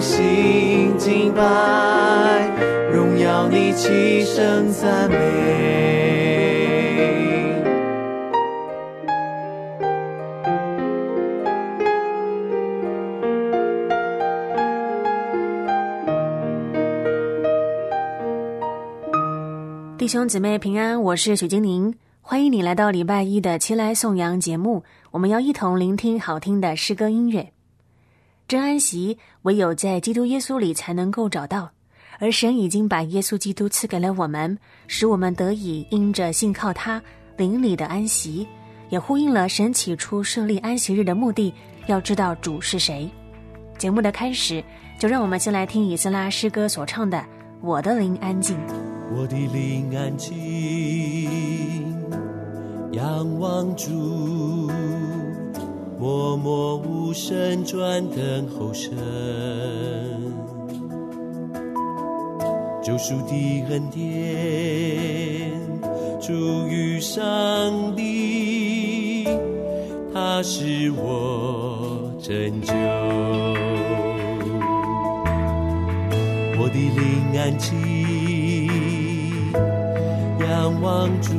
心敬拜，荣耀你，齐声赞美。弟兄姊妹平安，我是许金宁，欢迎你来到礼拜一的齐来颂扬节目。我们要一同聆听好听的诗歌音乐。真安息唯有在基督耶稣里才能够找到，而神已经把耶稣基督赐给了我们，使我们得以因着信靠他灵里的安息，也呼应了神起初设立安息日的目的。要知道主是谁。节目的开始，就让我们先来听以斯拉诗歌所唱的《我的灵安静》。我的灵安静，仰望主，默默无声转等候神。救赎的恩典，出于上帝，他是我拯救。我的灵安静，仰望主，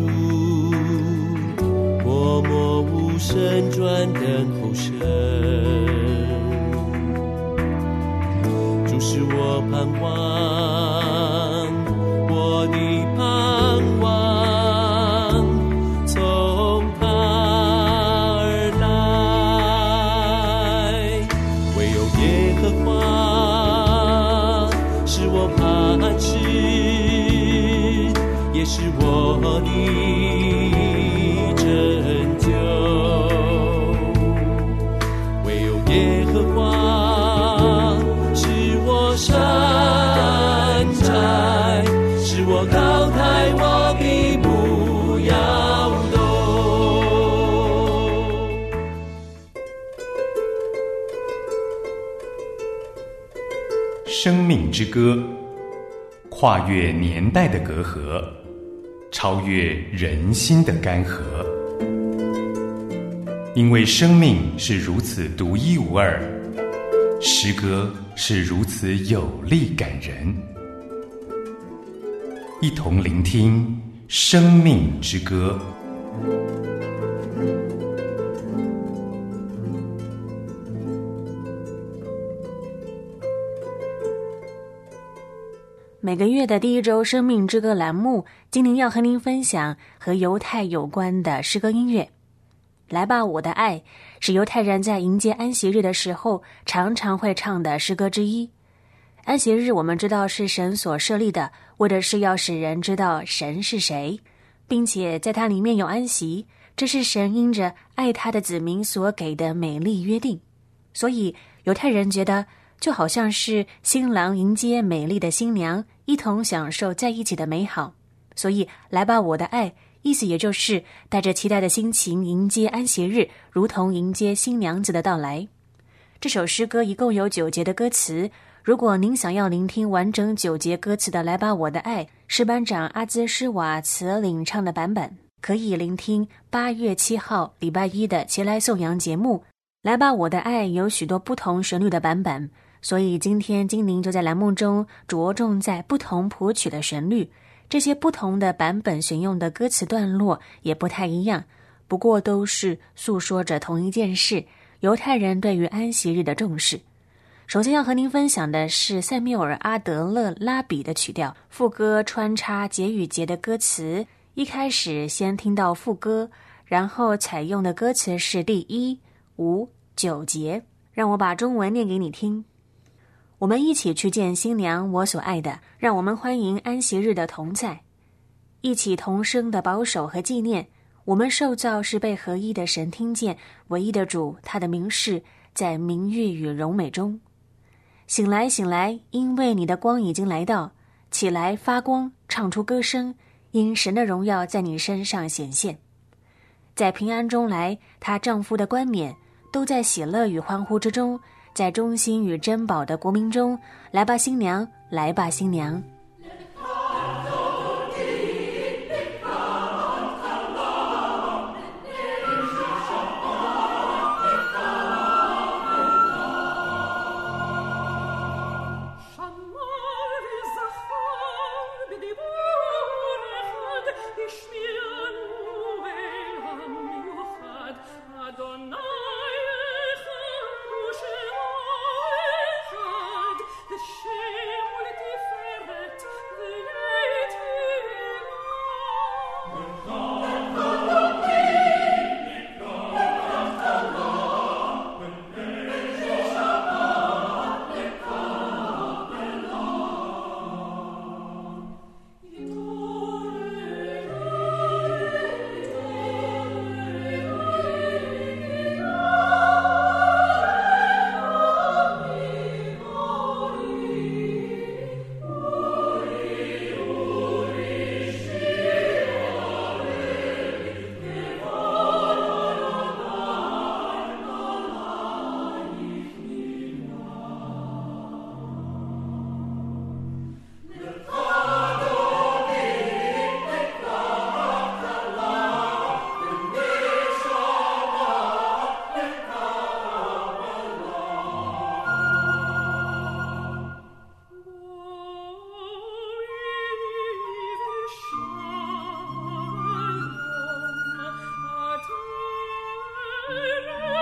默默无声转等候神。主是我盼望，我的盼望，从他而来，唯有耶和华是我磐石，也是我的之歌，跨越年代的隔阂，超越人心的干涸。因为生命是如此独一无二，诗歌是如此有力感人。一同聆听《生命之歌》。每个月的第一周《生命之歌》栏目，今天要和您分享和犹太有关的诗歌音乐。来吧，我的爱，是犹太人在迎接安息日的时候常常会唱的诗歌之一。安息日我们知道是神所设立的，为的是要使人知道神是谁，并且在它里面有安息，这是神因着爱他的子民所给的美丽约定。所以犹太人觉得。就好像是新郎迎接美丽的新娘，一同享受在一起的美好。所以，来吧，我的爱，意思也就是带着期待的心情迎接安息日，如同迎接新娘子的到来。这首诗歌一共有九节的歌词。如果您想要聆听完整九节歌词的《来吧，我的爱》，是班长阿兹施瓦茨领唱的版本，可以聆听八月七号礼拜一的前来颂扬节目。来吧，我的爱有许多不同旋律的版本。所以今天精灵就在栏目中着重在不同谱曲的旋律，这些不同的版本选用的歌词段落也不太一样，不过都是诉说着同一件事：犹太人对于安息日的重视。首先要和您分享的是塞缪尔·阿德勒拉比的曲调，副歌穿插节与节的歌词。一开始先听到副歌，然后采用的歌词是第一、五、九节。让我把中文念给你听。我们一起去见新娘，我所爱的。让我们欢迎安息日的同在，一起同声的保守和纪念。我们受造是被合一的神听见，唯一的主，他的名是在名誉与荣美中。醒来，醒来，因为你的光已经来到。起来，发光，唱出歌声，因神的荣耀在你身上显现。在平安中来，她丈夫的冠冕都在喜乐与欢呼之中，在忠心与珍宝的国民中，来吧，新娘，来吧，新娘。Amen.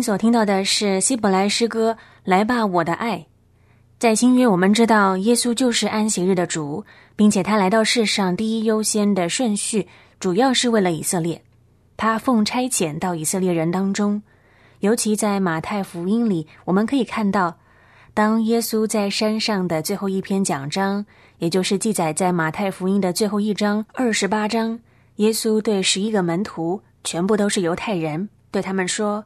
您所听到的是希伯来诗歌《来吧，我的爱》。在新约，我们知道耶稣就是安息日的主，并且他来到世上第一优先的顺序，主要是为了以色列。他奉差遣到以色列人当中，尤其在马太福音里，我们可以看到，当耶稣在山上的最后一篇讲章，也就是记载在马太福音的最后一章二十八章，耶稣对十一个门徒，全部都是犹太人，对他们说。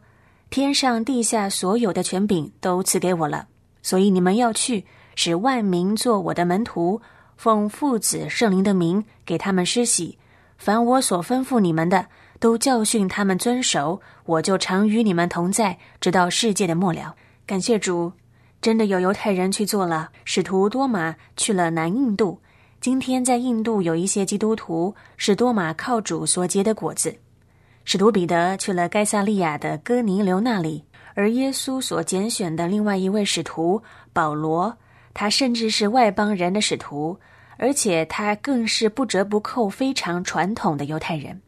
天上地下所有的权柄都赐给我了，所以你们要去，使万民做我的门徒，奉父子圣灵的名给他们施洗。凡我所吩咐你们的，都教训他们遵守。我就常与你们同在，直到世界的末了。感谢主，真的有犹太人去做了。使徒多马去了南印度，今天在印度有一些基督徒是多马靠主所结的果子。使徒彼得去了该萨利亚的哥尼流那里，而耶稣所拣选的另外一位使徒保罗，他甚至是外邦人的使徒，而且他更是不折不扣非常传统的犹太人。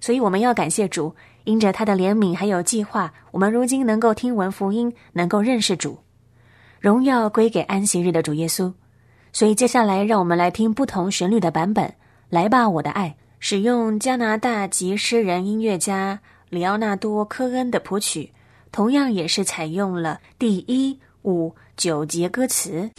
所以我们要感谢主，因着他的怜悯还有计划，我们如今能够听闻福音，能够认识主，荣耀归给安息日的主耶稣。所以接下来，让我们来听不同旋律的版本。来吧，我的爱。使用加拿大籍诗人音乐家里奥纳多·科恩的谱曲，同样也是采用了第一、五、九节歌词。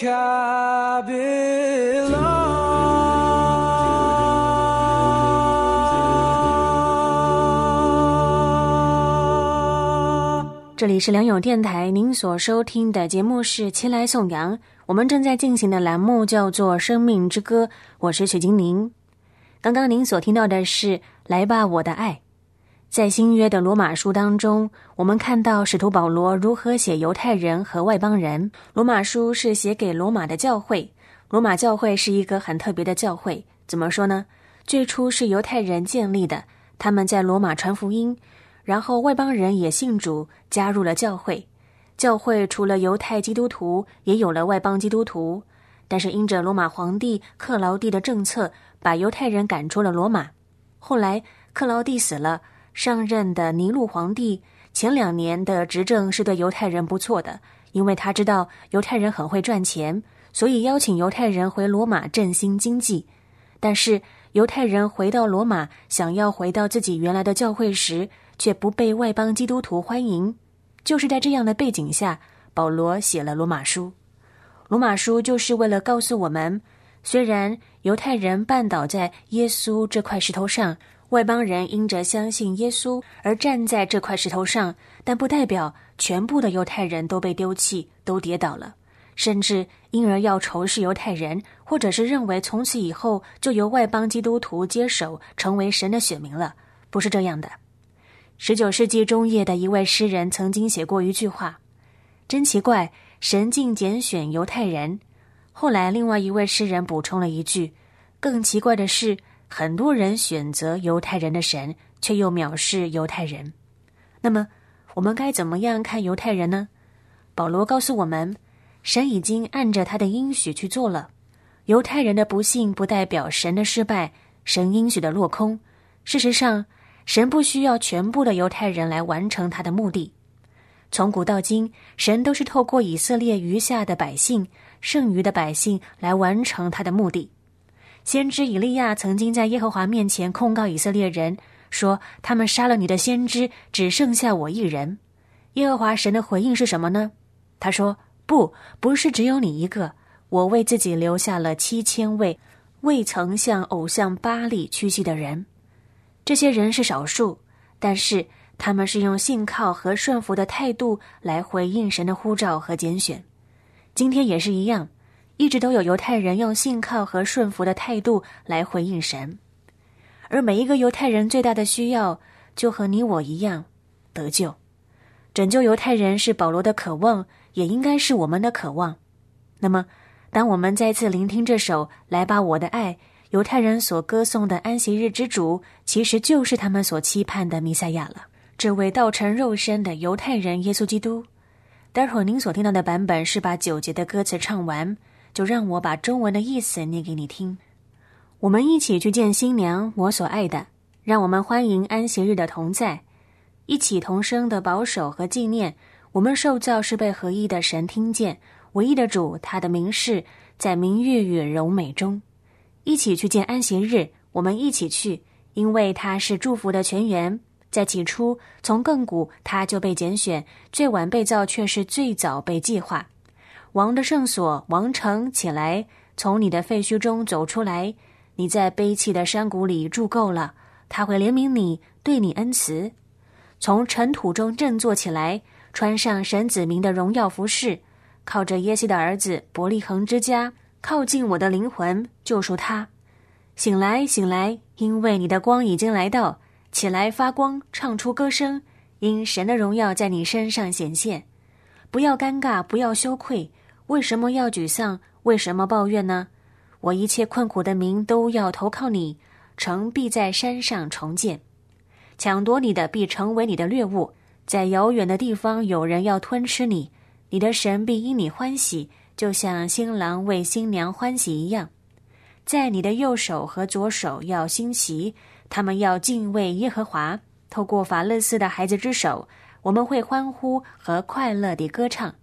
这里是良友电台，您所收听的节目是《前来颂扬》，我们正在进行的栏目叫做《生命之歌》，我是雪精灵。刚刚您所听到的是《来吧，我的爱》。在新约的罗马书当中，我们看到使徒保罗如何写犹太人和外邦人。罗马书是写给罗马的教会，罗马教会是一个很特别的教会。怎么说呢？最初是犹太人建立的，他们在罗马传福音。然后外邦人也信主，加入了教会。教会除了犹太基督徒，也有了外邦基督徒。但是因着罗马皇帝克劳地的政策，把犹太人赶出了罗马。后来克劳地死了，上任的尼禄皇帝前两年的执政是对犹太人不错的，因为他知道犹太人很会赚钱，所以邀请犹太人回罗马振兴经济。但是犹太人回到罗马，想要回到自己原来的教会时，却不被外邦基督徒欢迎。就是在这样的背景下，保罗写了罗马书。罗马书就是为了告诉我们，虽然犹太人绊倒在耶稣这块石头上，外邦人因着相信耶稣而站在这块石头上，但不代表全部的犹太人都被丢弃、都跌倒了，甚至因而要仇视犹太人，或者是认为从此以后就由外邦基督徒接手，成为神的选民了。不是这样的。十九世纪中叶的一位诗人曾经写过一句话：“真奇怪，神竟拣选犹太人。”后来，另外一位诗人补充了一句：“更奇怪的是，很多人选择犹太人的神，却又藐视犹太人。”那么，我们该怎么样看犹太人呢？保罗告诉我们，神已经按着他的应许去做了。犹太人的不幸不代表神的失败，神应许的落空。事实上，神不需要全部的犹太人来完成他的目的。从古到今，神都是透过以色列余下的百姓、剩余的百姓来完成他的目的。先知以利亚曾经在耶和华面前控告以色列人，说他们杀了你的先知，只剩下我一人。耶和华神的回应是什么呢？他说：“不，不是只有你一个，我为自己留下了七千位未曾向偶像巴利屈膝的人。这些人是少数，但是他们是用信靠和顺服的态度来回应神的呼召和拣选。今天也是一样，一直都有犹太人用信靠和顺服的态度来回应神。”而每一个犹太人最大的需要，就和你我一样，得救、拯救犹太人是保罗的渴望，也应该是我们的渴望。那么，当我们再次聆听这首《来吧，我的爱》，犹太人所歌颂的安息日之主，其实就是他们所期盼的弥赛亚了。这位道成肉身的犹太人耶稣基督。待会儿您所听到的版本是把九节的歌词唱完，就让我把中文的意思念给你听。我们一起去见新娘，我所爱的。让我们欢迎安息日的同在，一起同声的保守和纪念。我们受造是被合一的神听见，唯一的主，他的名是，在名誉与柔美中，一起去见安息日。我们一起去，因为他是祝福的泉源。在起初，从亘古他就被拣选，最晚被造却是最早被计划。王的圣所，王城起来，从你的废墟中走出来。你在悲泣的山谷里住够了，他会怜悯你，对你恩慈。从尘土中振作起来，穿上神子民的荣耀服饰，靠着耶西的儿子伯利恒之家，靠近我的灵魂，救赎他。醒来，醒来，因为你的光已经来到，起来发光，唱出歌声，因神的荣耀在你身上显现。不要尴尬，不要羞愧。为什么要沮丧？为什么抱怨呢？我一切困苦的民都要投靠你，城必在山上重建，抢夺你的必成为你的掠物，在遥远的地方有人要吞吃你，你的神必因你欢喜，就像新郎为新娘欢喜一样，在你的右手和左手要兴起，他们要敬畏耶和华。透过法勒斯的孩子之手，我们会欢呼和快乐地歌唱，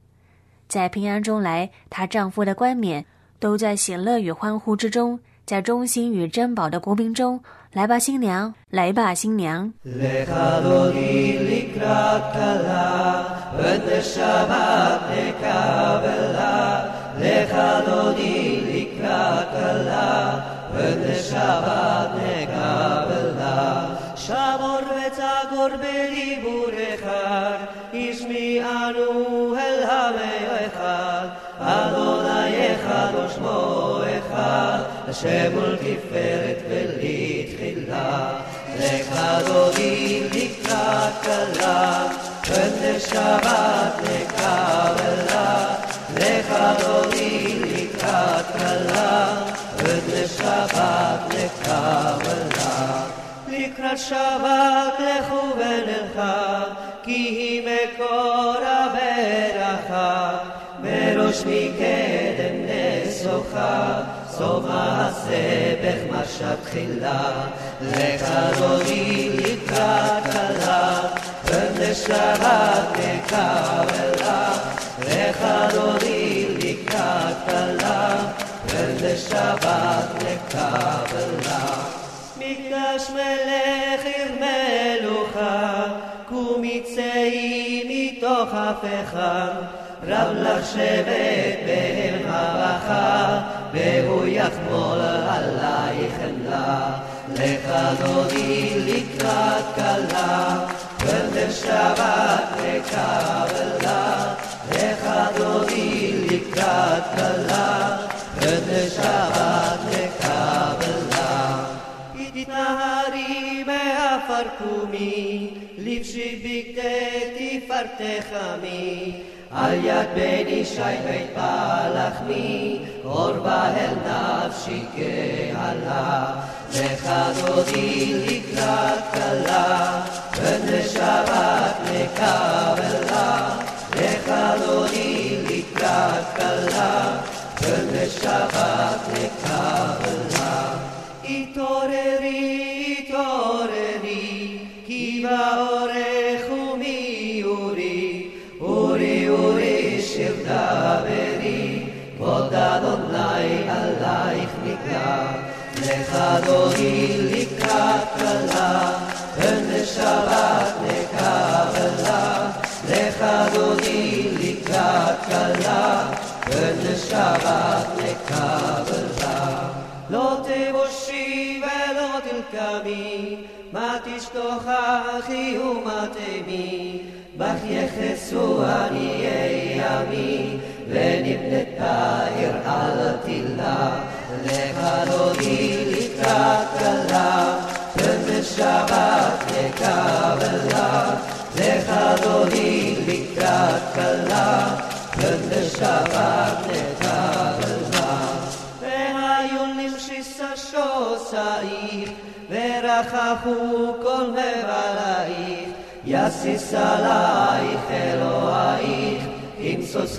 在平安中来，她丈夫的冠冕都在喜乐与欢呼之中，在忠心与珍宝的国宾中。来吧，新娘，来吧，新娘。אחד, השם ולתפארת ולתחילה. לך דודי לקראת כלה, ונשבת לקבלה. לך דודי לקראת כלה, ונשבת לקבלה. לקראת שבת לכו ונלכה, כי היא מקור הברכה. מראש מקדם נסוכה, סוף מעשה בחמשת תחילה. לך אדוני לקראת כלה, ונשבת נקבלה. לך אדוני לקראת כלה, ונשבת נקבלה. מקדש מלך עיר מלוכה, קומי צאי מתוך הפכה. רב לך שבט בהמה בכה, והוא יחמול עלייך חמלה. לך דודי לקראת כלה, ונשבת לקבלה. לך דודי לקראת כלה, ונשבת לקבלה. מעפר קומי, לבשי בגדי תפארתך עמי. על יד בן ישי בית פלחמי, קורבה אל נפשי קהלה. לך דודי לקראת כלה, ונשבת לקבלה. לך דודי לקראת כלה, ונשבת לקבלה. אדוני עלייך נקרא, לך אדוני לקראת כלה, פן לשבת נקבלה, לך אדוני לקראת כלה, פן לשבת נקבלה. לא תבושי ולא תלקמי, מה תשתוכחי ומה תמי, בך יחסו עניי ימי. ונבנתה עיר על תילה, לך לא היא לקראת כלה, ובשבת לקבלה, לך לא היא לקראת כלה, ובשבת לקבלה. והיו נמשיסה שוסייך, ורחפו כל מבלייך, יסיס עלייך אלוהיך, ימסוס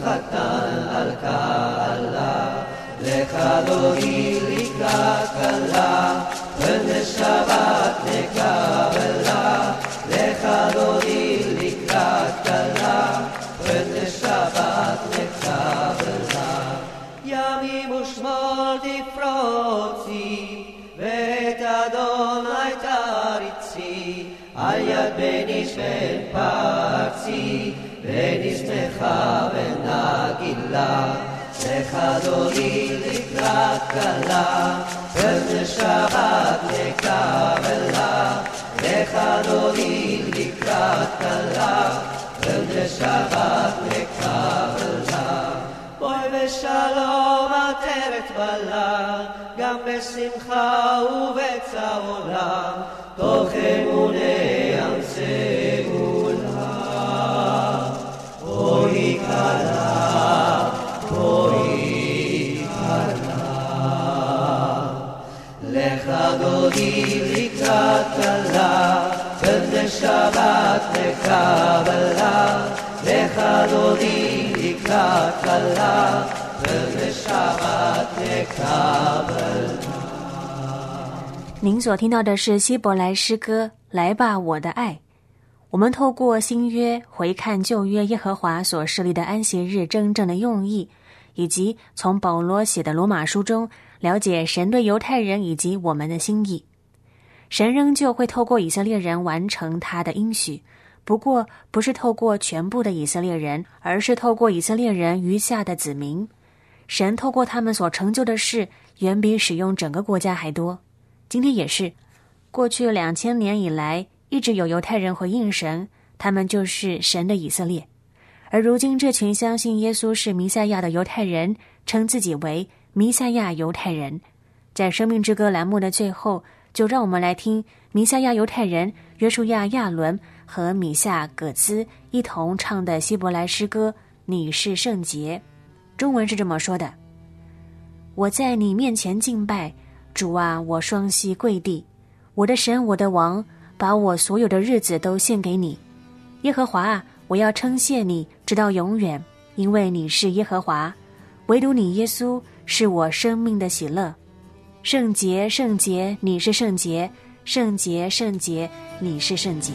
חתן על קהלה. לך לא היא לקראת כלה, ובשבת לקבלה. לך לא היא לקראת כלה, ובשבת לקבלה. ימים ושמאל תפרוצי, ואת אדוני תריצי, על יד בן איש בן פרצי, ונשמחה ונגילה, לחדוני לקראת כלה, פרט שבת לקבלה, לחדוני לקראת כלה, פרט שבת לקבלה. בואי בשלום עטרת בלה, גם בשמחה ובצר עולם, תוכנו דודי לקראת כלה, ובשבת לקבלה. לך דודי לקראת כלה, ובשבת לקבלה. 您所听到的是希伯来诗歌《来吧，我的爱》。我们透过新约回看旧约耶和华所设立的安息日真正的用意，以及从保罗写的罗马书中 了解神对犹太人以及我们的心意。神仍旧会透过以色列人完成他的应许，不过不是透过全部的以色列人，而是透过以色列人余下的子民。神透过他们所成就的事，远比使用整个国家还多。今天也是，过去两千年以来，一直有犹太人回应神，他们就是神的以色列。而如今，这群相信耶稣是弥赛亚的犹太人，称自己为弥赛亚犹太人。在《生命之歌》栏目的最后，就让我们来听弥赛亚犹太人约书亚·亚伦和米夏·葛兹一同唱的希伯来诗歌《你是圣洁》。中文是这么说的：“我在你面前敬拜。”主啊，我双膝跪地，我的神，我的王，把我所有的日子都献给你，耶和华啊，我要称谢你，直到永远，因为你是耶和华，唯独你耶稣是我生命的喜乐，圣洁，圣洁，你是圣洁，圣洁，圣洁，你是圣洁。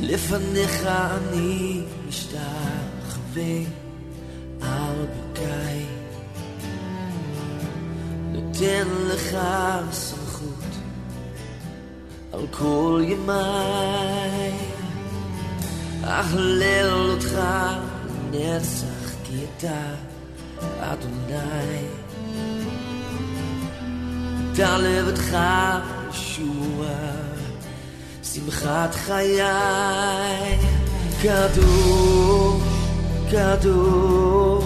לפניך אני משתחווה נותן לך סמכות על כל ימיי אהלל אותך נצח כי אתה אדוני דע לבדך ישועה שמחת חיי קדוש, קדוש,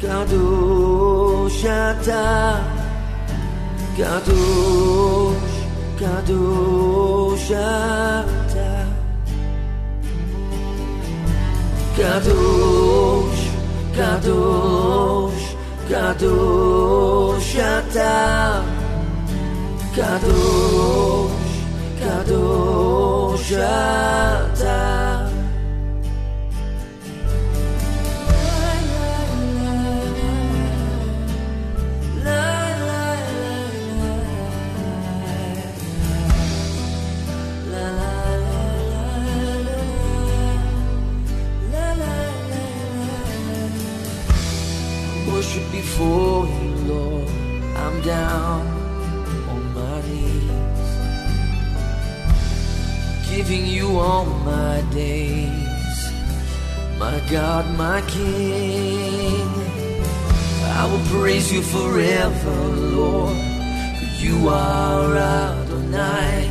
קדוש אתה Kadosh, Kadosh Ata Kadosh, Kadosh, Kadosh Ata Kadosh, Kadosh Ata before you, Lord. I'm down on my knees, giving you all my days, my God, my King. I will praise you forever, Lord, for you are Adonai.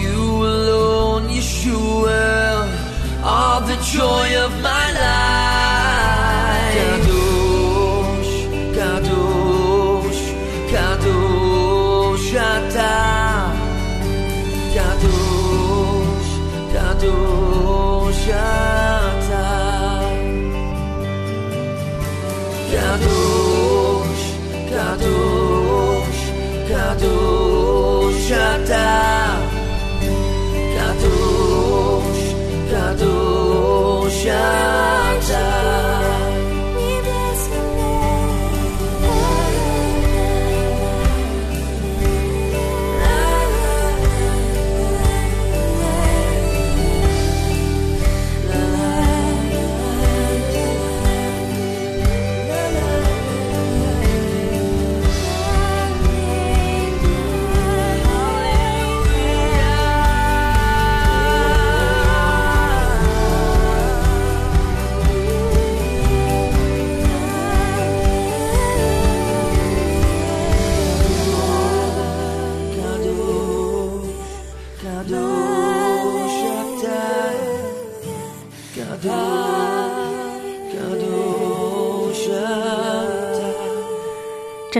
You alone, Yeshua, are the joy of my life.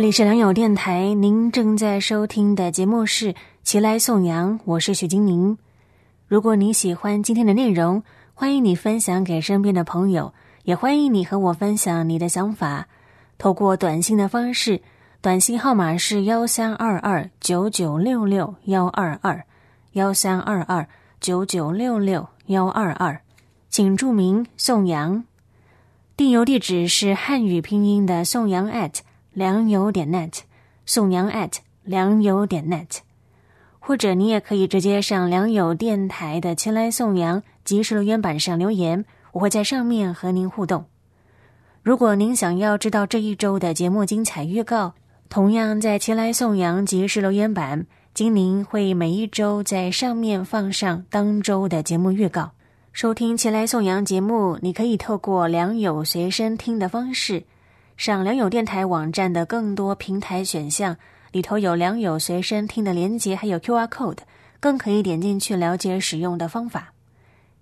这里是良友电台，您正在收听的节目是《齐来颂扬》，我是许金宁。如果你喜欢今天的内容，欢迎你分享给身边的朋友，也欢迎你和我分享你的想法，透过短信的方式，短信号码是幺三二二九九六六幺二二幺三二二九九六六幺二二，请注明颂扬。订邮地址是汉语拼音的颂扬 at 良友点 net，颂扬 at 良友点 net，或者你也可以直接上良友电台的“前来颂扬”即时留言板上留言，我会在上面和您互动。如果您想要知道这一周的节目精彩预告，同样在“前来颂扬”即时留言板，精灵会每一周在上面放上当周的节目预告。收听《前来颂扬》节目，你可以透过良友随身听的方式，上良友电台网站的更多平台选项，里头有良友随身听的连接，还有 QR code，更可以点进去了解使用的方法。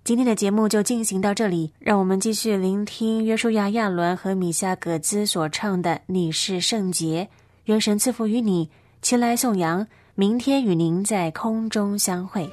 今天的节目就进行到这里，让我们继续聆听约书亚·亚伦和米夏·葛兹所唱的《你是圣洁》，愿神赐福于你。前来颂扬，明天与您在空中相会。